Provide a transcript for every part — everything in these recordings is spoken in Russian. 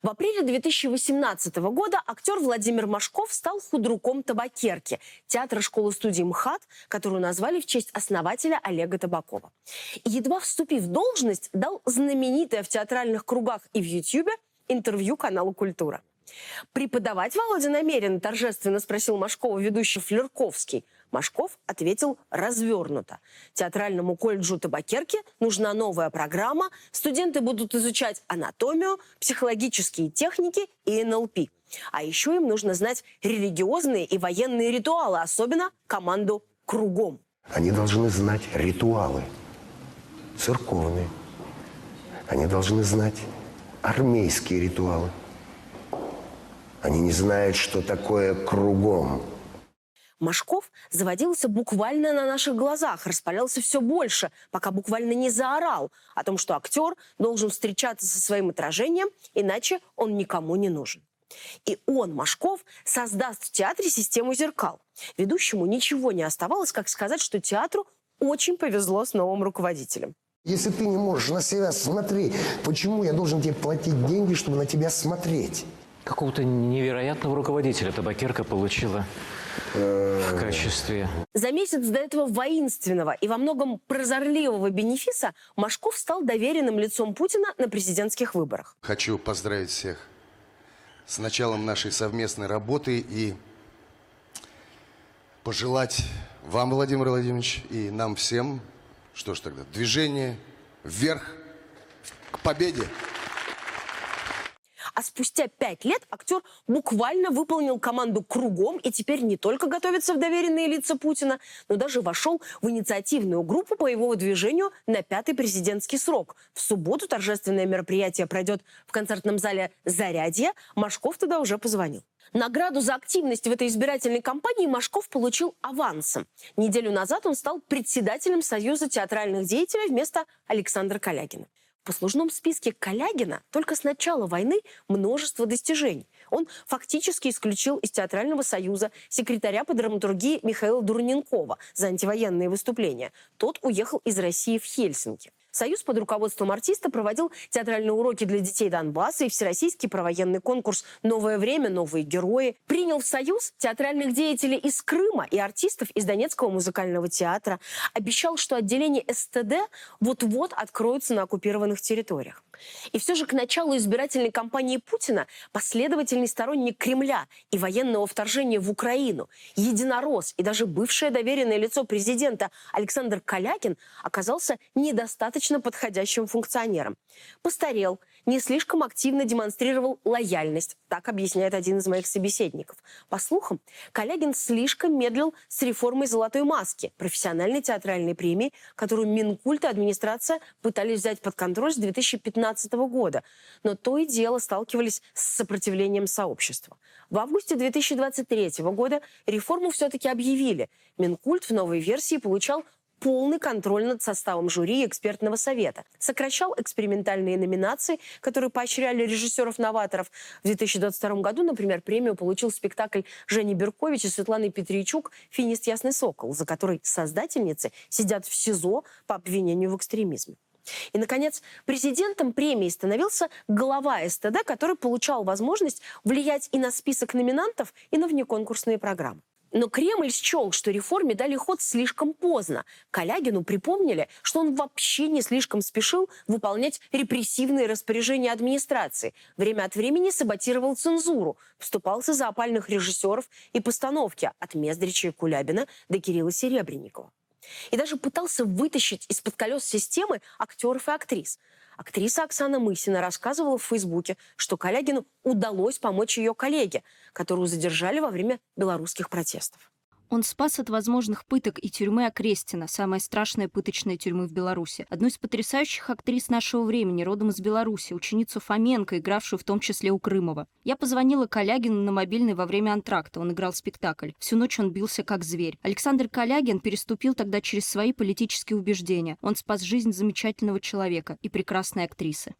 В апреле 2018 года актер Владимир Машков стал худруком табакерки театра школы-студии МХАТ, которую назвали в честь основателя Олега Табакова. И едва вступив в должность, дал знаменитое в театральных кругах и в Ютьюбе интервью каналу «Культура». Преподавать Володя намерен, торжественно спросил Машкова ведущий Флерковский. Машков ответил развернуто. Театральному колледжу табакерки нужна новая программа. Студенты будут изучать анатомию, психологические техники и НЛП. А еще им нужно знать религиозные и военные ритуалы, особенно команду «Кругом». Они должны знать ритуалы церковные. Они должны знать армейские ритуалы. Они не знают, что такое кругом. Машков заводился буквально на наших глазах, распалялся все больше, пока буквально не заорал о том, что актер должен встречаться со своим отражением, иначе он никому не нужен. И он, Машков, создаст в театре систему зеркал. Ведущему ничего не оставалось, как сказать, что театру очень повезло с новым руководителем. Если ты не можешь на себя смотреть, почему я должен тебе платить деньги, чтобы на тебя смотреть? Какого-то невероятного руководителя табакерка получила в качестве. За месяц до этого воинственного и во многом прозорливого бенефиса Машков стал доверенным лицом Путина на президентских выборах. Хочу поздравить всех с началом нашей совместной работы и пожелать вам, Владимир Владимирович, и нам всем, что ж тогда, движение вверх к победе. А спустя пять лет актер буквально выполнил команду кругом и теперь не только готовится в доверенные лица Путина, но даже вошел в инициативную группу по его выдвижению на пятый президентский срок. В субботу торжественное мероприятие пройдет в концертном зале «Зарядье». Машков туда уже позвонил. Награду за активность в этой избирательной кампании Машков получил авансом. Неделю назад он стал председателем Союза театральных деятелей вместо Александра Калягина. Послужном списке Калягина только с начала войны множество достижений. Он фактически исключил из Театрального союза секретаря по драматургии Михаила Дурненкова за антивоенные выступления. Тот уехал из России в Хельсинки. Союз под руководством артиста проводил театральные уроки для детей Донбасса и всероссийский провоенный конкурс «Новое время. Новые герои». Принял в Союз театральных деятелей из Крыма и артистов из Донецкого музыкального театра. Обещал, что отделение СТД вот-вот откроется на оккупированных территориях. И все же к началу избирательной кампании Путина последовательный сторонник Кремля и военного вторжения в Украину, единорос и даже бывшее доверенное лицо президента Александр Калякин оказался недостаточно подходящим функционером. Постарел, не слишком активно демонстрировал лояльность, так объясняет один из моих собеседников. По слухам, Калягин слишком медлил с реформой «Золотой маски» профессиональной театральной премии, которую Минкульт и администрация пытались взять под контроль с 2015 года, но то и дело сталкивались с сопротивлением сообщества. В августе 2023 года реформу все-таки объявили. Минкульт в новой версии получал полный контроль над составом жюри и экспертного совета. Сокращал экспериментальные номинации, которые поощряли режиссеров-новаторов. В 2022 году, например, премию получил спектакль Жени Беркович и Светланы Петричук «Финист Ясный Сокол», за который создательницы сидят в СИЗО по обвинению в экстремизме. И, наконец, президентом премии становился глава СТД, который получал возможность влиять и на список номинантов, и на внеконкурсные программы. Но Кремль счел, что реформе дали ход слишком поздно. Калягину припомнили, что он вообще не слишком спешил выполнять репрессивные распоряжения администрации. Время от времени саботировал цензуру, вступался за опальных режиссеров и постановки от Мездрича и Кулябина до Кирилла Серебренникова. И даже пытался вытащить из-под колес системы актеров и актрис. Актриса Оксана Мысина рассказывала в Фейсбуке, что Калягину удалось помочь ее коллеге, которую задержали во время белорусских протестов. Он спас от возможных пыток и тюрьмы Окрестина, самой страшной пыточной тюрьмы в Беларуси. Одну из потрясающих актрис нашего времени, родом из Беларуси, ученицу Фоменко, игравшую в том числе у Крымова. Я позвонила Калягину на мобильный во время антракта, он играл спектакль. Всю ночь он бился как зверь. Александр Калягин переступил тогда через свои политические убеждения. Он спас жизнь замечательного человека и прекрасной актрисы.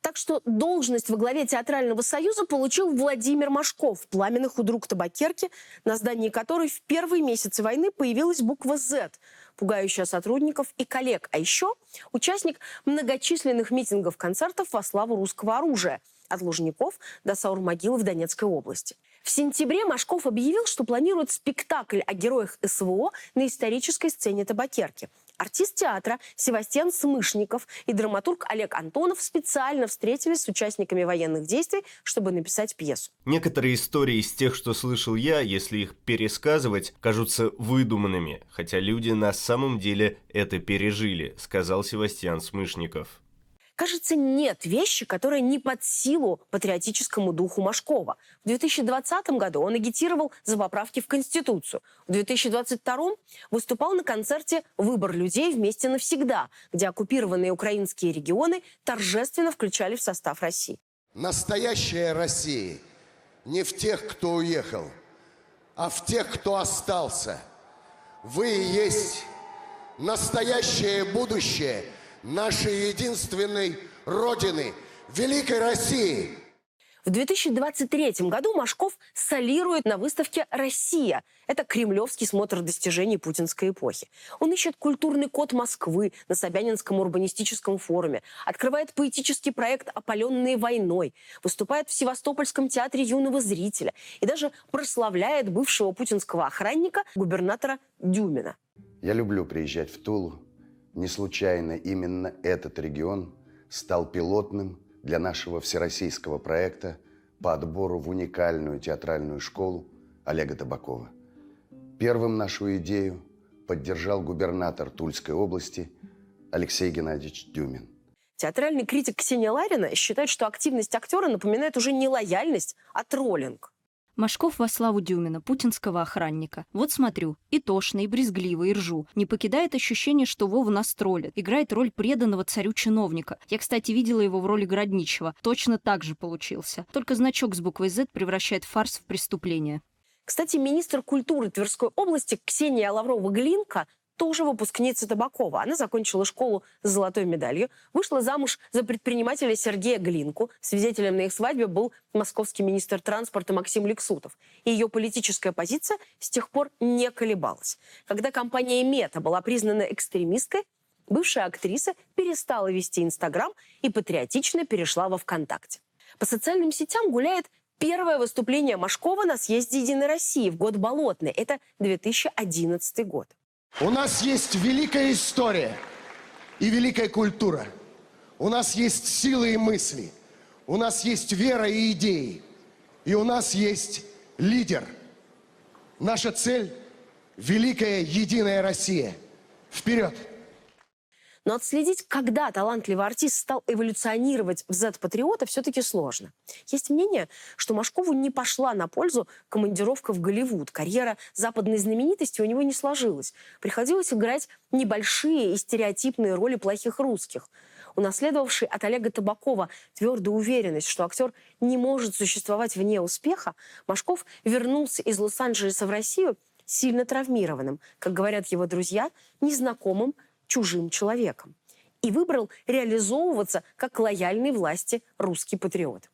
Так что должность во главе Театрального союза получил Владимир Машков, пламенный худрук табакерки, на здании которой в первые месяцы войны появилась буква «З», пугающая сотрудников и коллег, а еще участник многочисленных митингов, концертов во славу русского оружия. от Лужников до Саурмогилы в Донецкой области. В сентябре Машков объявил, что планирует спектакль о героях СВО на исторической сцене Табакерки. Артист театра Севастьян Смышников и драматург Олег Антонов специально встретились с участниками военных действий, чтобы написать пьесу. Некоторые истории из тех, что слышал я, если их пересказывать, кажутся выдуманными, хотя люди на самом деле это пережили, сказал Севастьян Смышников. Кажется, нет вещи, которая не под силу патриотическому духу Машкова. В 2020 году он агитировал за поправки в Конституцию. В 2022 выступал на концерте «Выбор людей вместе навсегда», где оккупированные украинские регионы торжественно включали в состав России. Настоящая Россия не в тех, кто уехал, а в тех, кто остался. Вы и есть настоящее будущее – нашей единственной Родины, Великой России. В 2023 году Машков солирует на выставке «Россия». Это кремлевский смотр достижений путинской эпохи. Он ищет культурный код Москвы на Собянинском урбанистическом форуме, открывает поэтический проект «Опаленные войной», выступает в Севастопольском театре юного зрителя и даже прославляет бывшего путинского охранника губернатора Дюмина. Я люблю приезжать в Тулу, не случайно именно этот регион стал пилотным для нашего всероссийского проекта по отбору в уникальную театральную школу Олега Табакова. Первым нашу идею поддержал губернатор Тульской области Алексей Геннадьевич Дюмин. Театральный критик Ксения Ларина считает, что активность актера напоминает уже не лояльность, а троллинг. Машков во славу Дюмина, путинского охранника. Вот смотрю, и тошно, и брезгливо, и ржу. Не покидает ощущение, что Вова нас троллит. Играет роль преданного царю чиновника. Я, кстати, видела его в роли Городничего. Точно так же получился. Только значок с буквой Z превращает фарс в преступление. Кстати, министр культуры Тверской области Ксения Лаврова-Глинка тоже выпускница Табакова. Она закончила школу с золотой медалью, вышла замуж за предпринимателя Сергея Глинку. Свидетелем на их свадьбе был московский министр транспорта Максим Лексутов. И ее политическая позиция с тех пор не колебалась. Когда компания «Мета» была признана экстремистской, бывшая актриса перестала вести Инстаграм и патриотично перешла во ВКонтакте. По социальным сетям гуляет первое выступление Машкова на съезде «Единой России» в год Болотный. Это 2011 год. У нас есть великая история и великая культура. У нас есть силы и мысли. У нас есть вера и идеи. И у нас есть лидер. Наша цель – великая единая Россия. Вперед! Но отследить, когда талантливый артист стал эволюционировать в Z-патриота, все-таки сложно. Есть мнение, что Машкову не пошла на пользу командировка в Голливуд. Карьера западной знаменитости у него не сложилась. Приходилось играть небольшие и стереотипные роли плохих русских. Унаследовавший от Олега Табакова твердую уверенность, что актер не может существовать вне успеха, Машков вернулся из Лос-Анджелеса в Россию сильно травмированным, как говорят его друзья, незнакомым, чужим человеком. И выбрал реализовываться как лояльный власти русский патриот.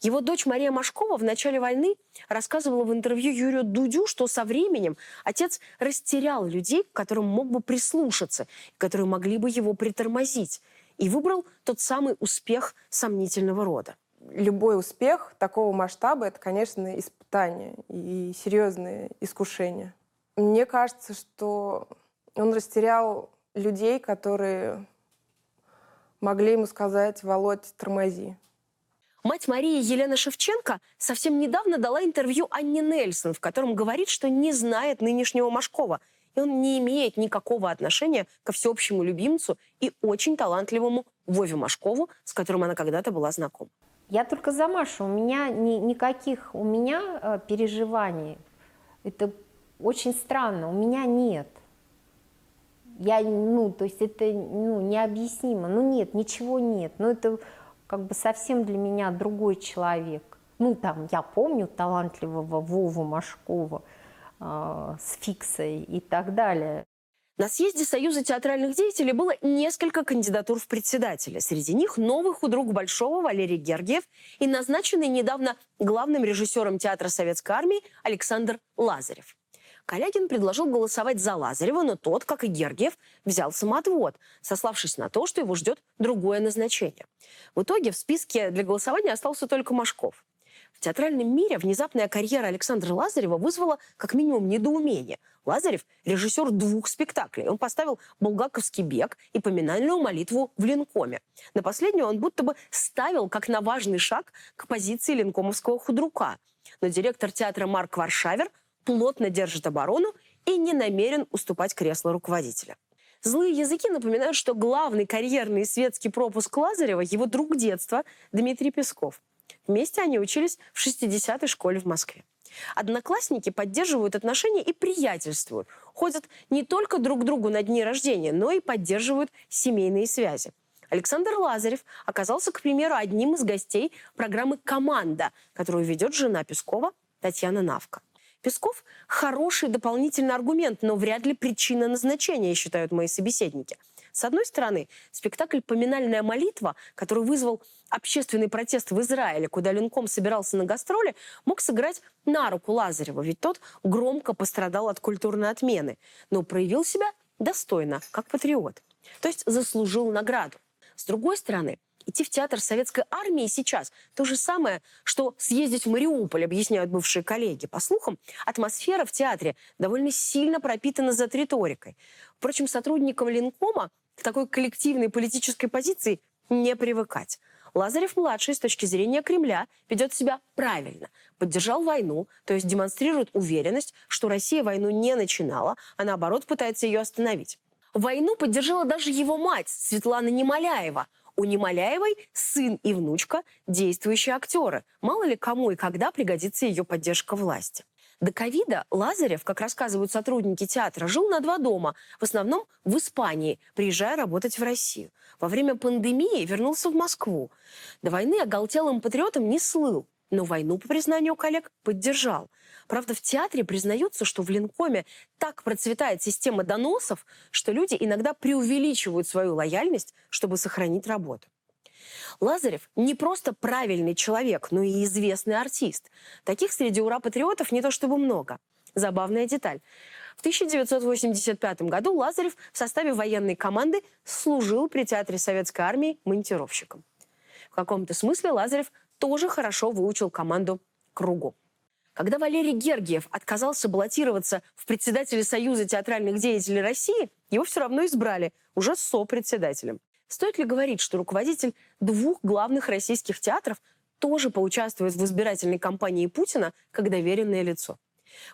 Его дочь Мария Машкова в начале войны рассказывала в интервью Юрию Дудю, что со временем отец растерял людей, к которым мог бы прислушаться, которые могли бы его притормозить, и выбрал тот самый успех сомнительного рода. Любой успех такого масштаба – это, конечно, испытание и серьезное искушение. Мне кажется, что он растерял людей, которые могли ему сказать «Володь, тормози». Мать Марии Елена Шевченко совсем недавно дала интервью Анне Нельсон, в котором говорит, что не знает нынешнего Машкова, и он не имеет никакого отношения ко всеобщему любимцу и очень талантливому Вове Машкову, с которым она когда-то была знакома. Я только за Машу. У меня ни, никаких у меня э, переживаний. Это очень странно. У меня нет. Я, ну, то есть это ну, необъяснимо. Ну нет, ничего нет. Ну это как бы совсем для меня другой человек. Ну там, я помню талантливого Вову Машкова э, с Фиксой и так далее. На съезде Союза театральных деятелей было несколько кандидатур в председателя. Среди них новый худрук Большого Валерий Гергиев и назначенный недавно главным режиссером театра Советской Армии Александр Лазарев. Калягин предложил голосовать за Лазарева, но тот, как и Гергиев, взял самоотвод, сославшись на то, что его ждет другое назначение. В итоге в списке для голосования остался только Машков. В театральном мире внезапная карьера Александра Лазарева вызвала как минимум недоумение. Лазарев – режиссер двух спектаклей. Он поставил «Булгаковский бег» и «Поминальную молитву» в Ленкоме. На последнюю он будто бы ставил как на важный шаг к позиции ленкомовского худрука. Но директор театра Марк Варшавер плотно держит оборону и не намерен уступать кресло руководителя. Злые языки напоминают, что главный карьерный и светский пропуск Лазарева – его друг детства Дмитрий Песков. Вместе они учились в 60-й школе в Москве. Одноклассники поддерживают отношения и приятельствуют. Ходят не только друг к другу на дни рождения, но и поддерживают семейные связи. Александр Лазарев оказался, к примеру, одним из гостей программы «Команда», которую ведет жена Пескова Татьяна Навка. Песков – хороший дополнительный аргумент, но вряд ли причина назначения, считают мои собеседники. С одной стороны, спектакль «Поминальная молитва», который вызвал общественный протест в Израиле, куда Ленком собирался на гастроли, мог сыграть на руку Лазарева, ведь тот громко пострадал от культурной отмены, но проявил себя достойно, как патриот. То есть заслужил награду. С другой стороны, Идти в театр советской армии сейчас то же самое, что съездить в Мариуполь, объясняют бывшие коллеги. По слухам, атмосфера в театре довольно сильно пропитана за риторикой. Впрочем, сотрудникам Ленкома к такой коллективной политической позиции не привыкать. Лазарев-младший с точки зрения Кремля ведет себя правильно. Поддержал войну, то есть демонстрирует уверенность, что Россия войну не начинала, а наоборот пытается ее остановить. Войну поддержала даже его мать, Светлана Немоляева – у Немоляевой сын и внучка – действующие актеры. Мало ли кому и когда пригодится ее поддержка власти. До ковида Лазарев, как рассказывают сотрудники театра, жил на два дома, в основном в Испании, приезжая работать в Россию. Во время пандемии вернулся в Москву. До войны оголтелым патриотом не слыл, но войну, по признанию коллег, поддержал – Правда, в театре признаются, что в Ленкоме так процветает система доносов, что люди иногда преувеличивают свою лояльность, чтобы сохранить работу. Лазарев не просто правильный человек, но и известный артист. Таких среди ура-патриотов не то чтобы много. Забавная деталь. В 1985 году Лазарев в составе военной команды служил при театре советской армии монтировщиком. В каком-то смысле Лазарев тоже хорошо выучил команду кругу. Когда Валерий Гергиев отказался баллотироваться в председателе Союза театральных деятелей России, его все равно избрали уже сопредседателем. Стоит ли говорить, что руководитель двух главных российских театров тоже поучаствует в избирательной кампании Путина как доверенное лицо?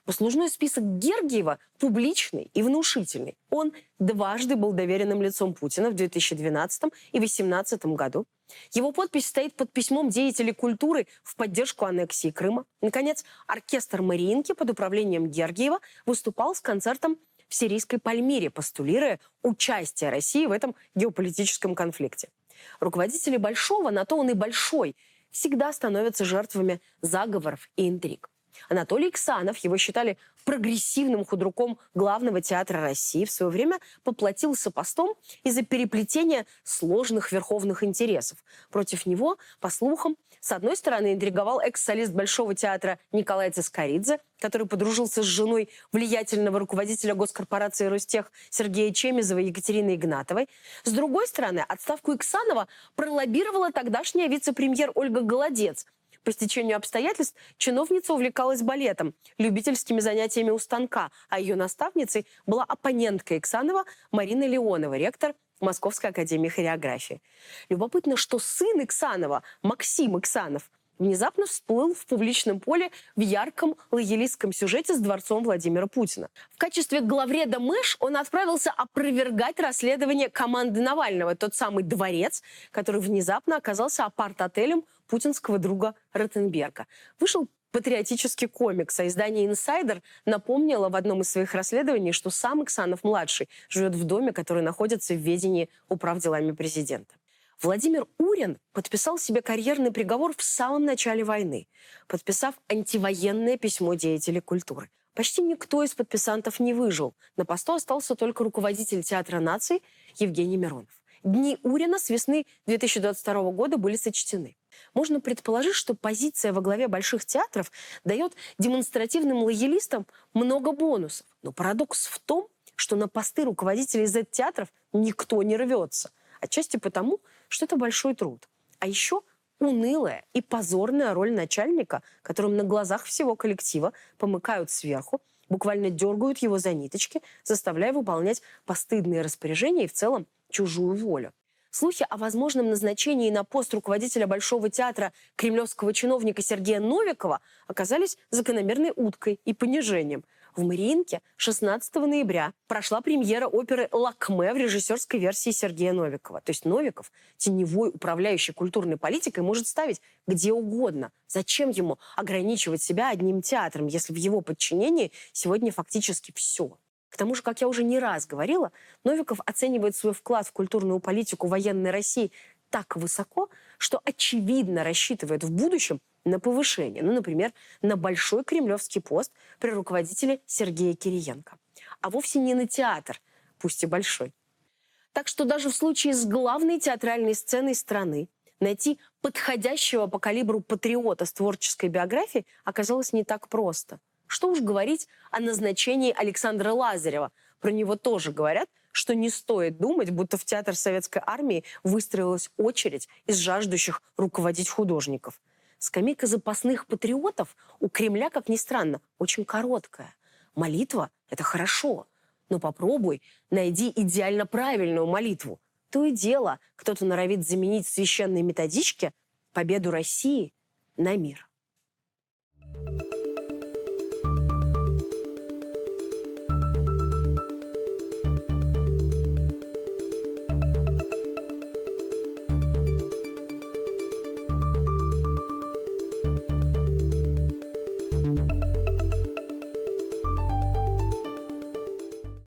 Послужной список Гергиева публичный и внушительный. Он дважды был доверенным лицом Путина в 2012 и 2018 году. Его подпись стоит под письмом деятелей культуры в поддержку аннексии Крыма. Наконец, оркестр Мариинки под управлением Гергиева выступал с концертом в сирийской Пальмире, постулируя участие России в этом геополитическом конфликте. Руководители большого, на то он и большой, всегда становятся жертвами заговоров и интриг. Анатолий Иксанов, его считали прогрессивным худруком главного театра России, в свое время поплатился постом из-за переплетения сложных верховных интересов. Против него, по слухам, с одной стороны, интриговал экс-солист Большого театра Николай Цискоридзе, который подружился с женой влиятельного руководителя госкорпорации «Ростех» Сергея Чемизова и Екатерины Игнатовой. С другой стороны, отставку Иксанова пролоббировала тогдашняя вице-премьер Ольга Голодец – по стечению обстоятельств чиновница увлекалась балетом, любительскими занятиями у станка, а ее наставницей была оппонентка Иксанова Марина Леонова, ректор Московской академии хореографии. Любопытно, что сын Иксанова, Максим Иксанов, внезапно всплыл в публичном поле в ярком лоялистском сюжете с дворцом Владимира Путина. В качестве главреда МЭШ он отправился опровергать расследование команды Навального, тот самый дворец, который внезапно оказался апарт-отелем путинского друга Ротенберга. Вышел патриотический комикс, а издание «Инсайдер» напомнило в одном из своих расследований, что сам Иксанов-младший живет в доме, который находится в ведении управ делами президента. Владимир Урин подписал себе карьерный приговор в самом начале войны, подписав антивоенное письмо деятелей культуры. Почти никто из подписантов не выжил. На посту остался только руководитель Театра наций Евгений Миронов. дни Урина с весны 2022 года были сочтены. Можно предположить, что позиция во главе больших театров дает демонстративным лоялистам много бонусов. Но парадокс в том, что на посты руководителей Z-театров никто не рвется. Отчасти потому, что это большой труд. А еще унылая и позорная роль начальника, которым на глазах всего коллектива помыкают сверху, буквально дергают его за ниточки, заставляя выполнять постыдные распоряжения и в целом чужую волю. Слухи о возможном назначении на пост руководителя Большого театра кремлевского чиновника Сергея Новикова оказались закономерной уткой и понижением. В Мариинке 16 ноября прошла премьера оперы «Лакме» в режиссерской версии Сергея Новикова. То есть Новиков, теневой управляющий культурной политикой, может ставить где угодно. Зачем ему ограничивать себя одним театром, если в его подчинении сегодня фактически все? К тому же, как я уже не раз говорила, Новиков оценивает свой вклад в культурную политику военной России так высоко, что очевидно рассчитывает в будущем на повышение. Ну, например, на большой кремлевский пост при руководителе Сергея Кириенко. А вовсе не на театр, пусть и большой. Так что даже в случае с главной театральной сценой страны найти подходящего по калибру патриота с творческой биографией оказалось не так просто – что уж говорить о назначении Александра Лазарева. Про него тоже говорят, что не стоит думать, будто в театр советской армии выстроилась очередь из жаждущих руководить художников. Скамейка запасных патриотов у Кремля, как ни странно, очень короткая. Молитва – это хорошо, но попробуй найди идеально правильную молитву. То и дело, кто-то норовит заменить священные методички победу России на мир.